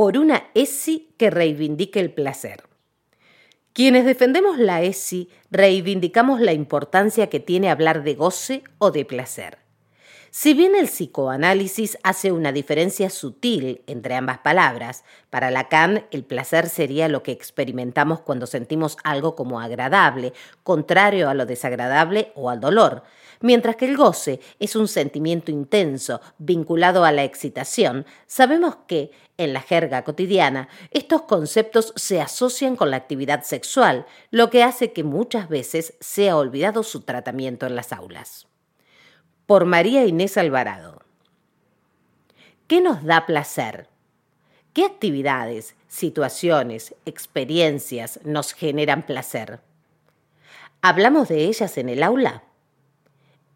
por una ESI que reivindique el placer. Quienes defendemos la ESI reivindicamos la importancia que tiene hablar de goce o de placer. Si bien el psicoanálisis hace una diferencia sutil entre ambas palabras, para Lacan el placer sería lo que experimentamos cuando sentimos algo como agradable, contrario a lo desagradable o al dolor, mientras que el goce es un sentimiento intenso vinculado a la excitación, sabemos que, en la jerga cotidiana, estos conceptos se asocian con la actividad sexual, lo que hace que muchas veces sea olvidado su tratamiento en las aulas por María Inés Alvarado. ¿Qué nos da placer? ¿Qué actividades, situaciones, experiencias nos generan placer? ¿Hablamos de ellas en el aula?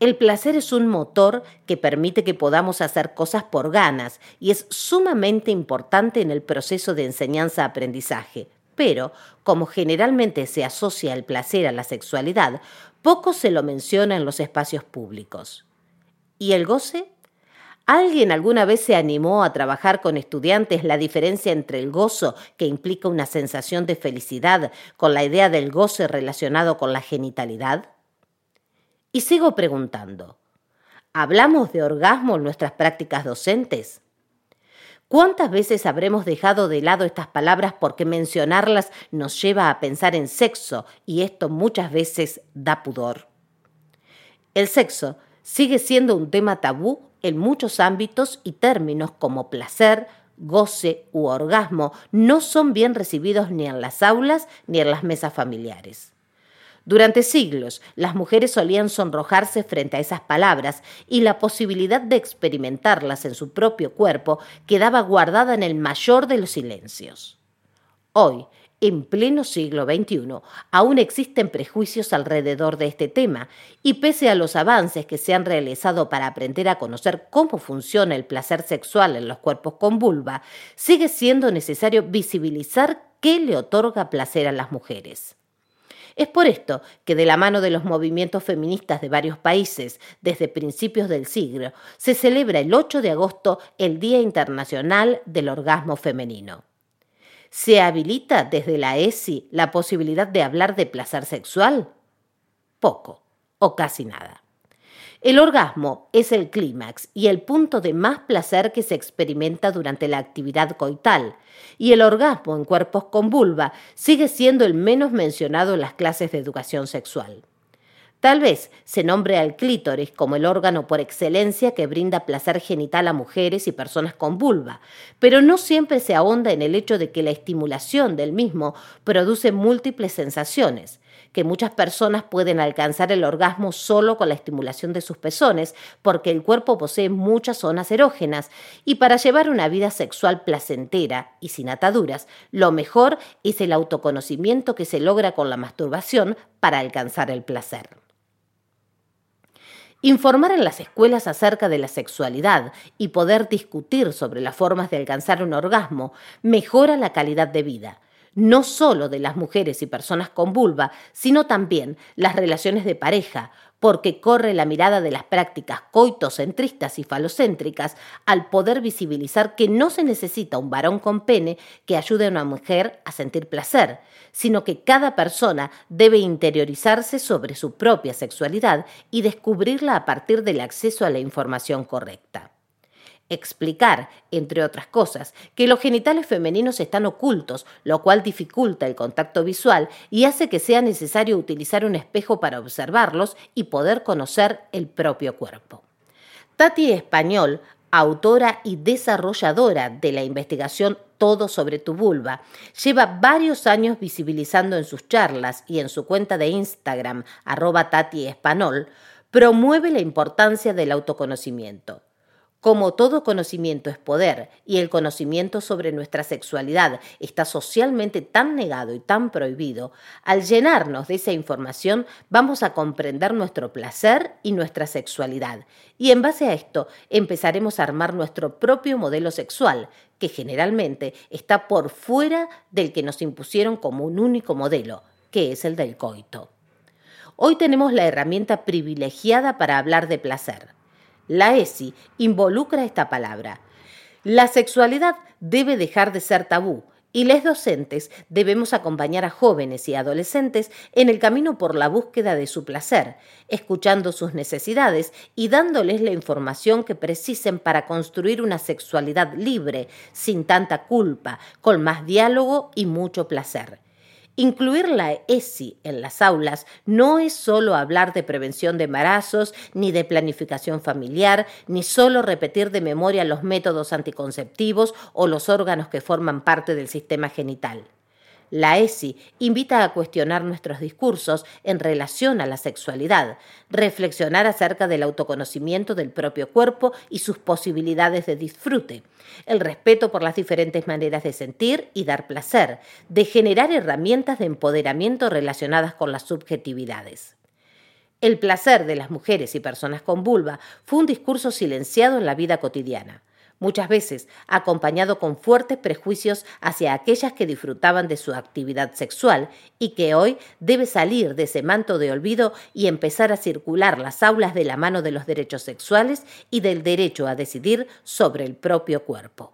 El placer es un motor que permite que podamos hacer cosas por ganas y es sumamente importante en el proceso de enseñanza-aprendizaje. Pero, como generalmente se asocia el placer a la sexualidad, poco se lo menciona en los espacios públicos. ¿Y el goce? ¿Alguien alguna vez se animó a trabajar con estudiantes la diferencia entre el gozo, que implica una sensación de felicidad, con la idea del goce relacionado con la genitalidad? Y sigo preguntando, ¿hablamos de orgasmo en nuestras prácticas docentes? ¿Cuántas veces habremos dejado de lado estas palabras porque mencionarlas nos lleva a pensar en sexo y esto muchas veces da pudor? El sexo sigue siendo un tema tabú en muchos ámbitos y términos como placer, goce u orgasmo no son bien recibidos ni en las aulas ni en las mesas familiares. Durante siglos, las mujeres solían sonrojarse frente a esas palabras y la posibilidad de experimentarlas en su propio cuerpo quedaba guardada en el mayor de los silencios. Hoy, en pleno siglo XXI aún existen prejuicios alrededor de este tema y pese a los avances que se han realizado para aprender a conocer cómo funciona el placer sexual en los cuerpos con vulva, sigue siendo necesario visibilizar qué le otorga placer a las mujeres. Es por esto que de la mano de los movimientos feministas de varios países desde principios del siglo se celebra el 8 de agosto el Día Internacional del Orgasmo Femenino. ¿Se habilita desde la ESI la posibilidad de hablar de placer sexual? Poco o casi nada. El orgasmo es el clímax y el punto de más placer que se experimenta durante la actividad coital, y el orgasmo en cuerpos con vulva sigue siendo el menos mencionado en las clases de educación sexual. Tal vez se nombre al clítoris como el órgano por excelencia que brinda placer genital a mujeres y personas con vulva, pero no siempre se ahonda en el hecho de que la estimulación del mismo produce múltiples sensaciones, que muchas personas pueden alcanzar el orgasmo solo con la estimulación de sus pezones, porque el cuerpo posee muchas zonas erógenas, y para llevar una vida sexual placentera y sin ataduras, lo mejor es el autoconocimiento que se logra con la masturbación para alcanzar el placer. Informar en las escuelas acerca de la sexualidad y poder discutir sobre las formas de alcanzar un orgasmo mejora la calidad de vida, no solo de las mujeres y personas con vulva, sino también las relaciones de pareja, porque corre la mirada de las prácticas coitocentristas y falocéntricas al poder visibilizar que no se necesita un varón con pene que ayude a una mujer a sentir placer, sino que cada persona debe interiorizarse sobre su propia sexualidad y descubrirla a partir del acceso a la información correcta explicar, entre otras cosas, que los genitales femeninos están ocultos, lo cual dificulta el contacto visual y hace que sea necesario utilizar un espejo para observarlos y poder conocer el propio cuerpo. Tati Español, autora y desarrolladora de la investigación Todo sobre tu vulva, lleva varios años visibilizando en sus charlas y en su cuenta de Instagram, arroba Tati Español, promueve la importancia del autoconocimiento. Como todo conocimiento es poder y el conocimiento sobre nuestra sexualidad está socialmente tan negado y tan prohibido, al llenarnos de esa información vamos a comprender nuestro placer y nuestra sexualidad. Y en base a esto empezaremos a armar nuestro propio modelo sexual, que generalmente está por fuera del que nos impusieron como un único modelo, que es el del coito. Hoy tenemos la herramienta privilegiada para hablar de placer la ESI involucra esta palabra. La sexualidad debe dejar de ser tabú y les docentes debemos acompañar a jóvenes y adolescentes en el camino por la búsqueda de su placer, escuchando sus necesidades y dándoles la información que precisen para construir una sexualidad libre, sin tanta culpa, con más diálogo y mucho placer. Incluir la ESI en las aulas no es solo hablar de prevención de embarazos, ni de planificación familiar, ni solo repetir de memoria los métodos anticonceptivos o los órganos que forman parte del sistema genital. La ESI invita a cuestionar nuestros discursos en relación a la sexualidad, reflexionar acerca del autoconocimiento del propio cuerpo y sus posibilidades de disfrute, el respeto por las diferentes maneras de sentir y dar placer, de generar herramientas de empoderamiento relacionadas con las subjetividades. El placer de las mujeres y personas con vulva fue un discurso silenciado en la vida cotidiana muchas veces acompañado con fuertes prejuicios hacia aquellas que disfrutaban de su actividad sexual y que hoy debe salir de ese manto de olvido y empezar a circular las aulas de la mano de los derechos sexuales y del derecho a decidir sobre el propio cuerpo.